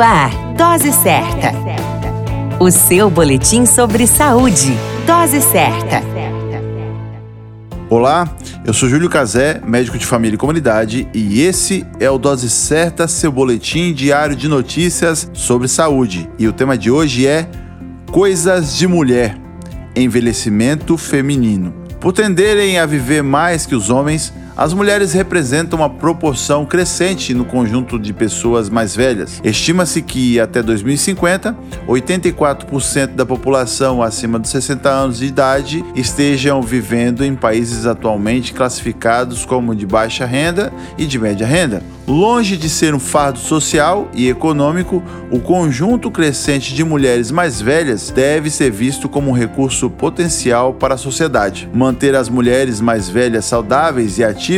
Ar, Dose Certa. O seu boletim sobre saúde. Dose Certa. Olá, eu sou Júlio Cazé, médico de família e comunidade, e esse é o Dose Certa, seu boletim diário de notícias sobre saúde. E o tema de hoje é Coisas de Mulher Envelhecimento Feminino. Por tenderem a viver mais que os homens, as mulheres representam uma proporção crescente no conjunto de pessoas mais velhas. Estima-se que até 2050, 84% da população acima dos 60 anos de idade estejam vivendo em países atualmente classificados como de baixa renda e de média renda. Longe de ser um fardo social e econômico, o conjunto crescente de mulheres mais velhas deve ser visto como um recurso potencial para a sociedade. Manter as mulheres mais velhas saudáveis e ativas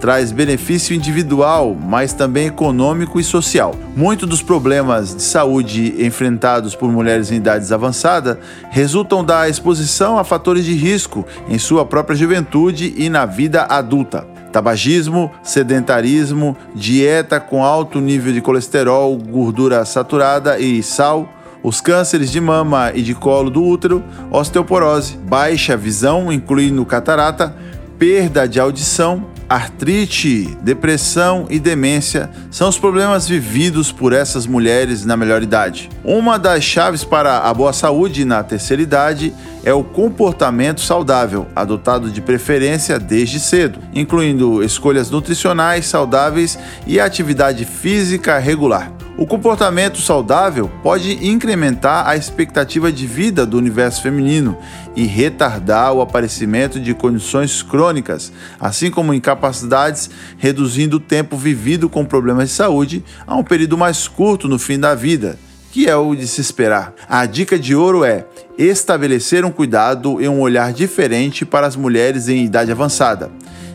traz benefício individual, mas também econômico e social. Muitos dos problemas de saúde enfrentados por mulheres em idades avançadas resultam da exposição a fatores de risco em sua própria juventude e na vida adulta tabagismo, sedentarismo, dieta com alto nível de colesterol, gordura saturada e sal, os cânceres de mama e de colo do útero, osteoporose, baixa visão, incluindo catarata, perda de audição, artrite, depressão e demência são os problemas vividos por essas mulheres na melhor idade. Uma das chaves para a boa saúde na terceira idade é o comportamento saudável, adotado de preferência desde cedo, incluindo escolhas nutricionais saudáveis e atividade física regular. O comportamento saudável pode incrementar a expectativa de vida do universo feminino e retardar o aparecimento de condições crônicas, assim como incapacidades, reduzindo o tempo vivido com problemas de saúde a um período mais curto no fim da vida, que é o de se esperar. A dica de ouro é estabelecer um cuidado e um olhar diferente para as mulheres em idade avançada.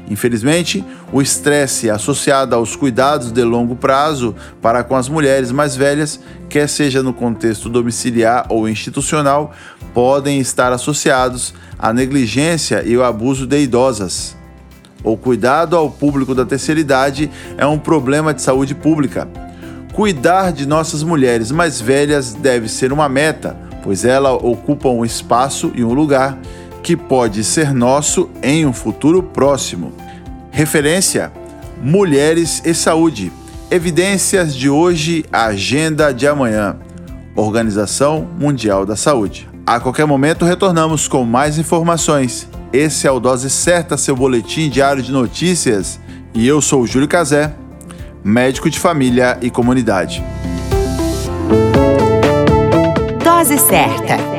Infelizmente, o estresse associado aos cuidados de longo prazo para com as mulheres mais velhas, quer seja no contexto domiciliar ou institucional, podem estar associados à negligência e ao abuso de idosas. O cuidado ao público da terceira idade é um problema de saúde pública. Cuidar de nossas mulheres mais velhas deve ser uma meta, pois elas ocupam um espaço e um lugar que pode ser nosso em um futuro próximo. Referência: Mulheres e Saúde. Evidências de hoje, agenda de amanhã. Organização Mundial da Saúde. A qualquer momento retornamos com mais informações. Esse é o Dose Certa, seu boletim diário de notícias. E eu sou Júlio Cazé, médico de família e comunidade. Dose Certa,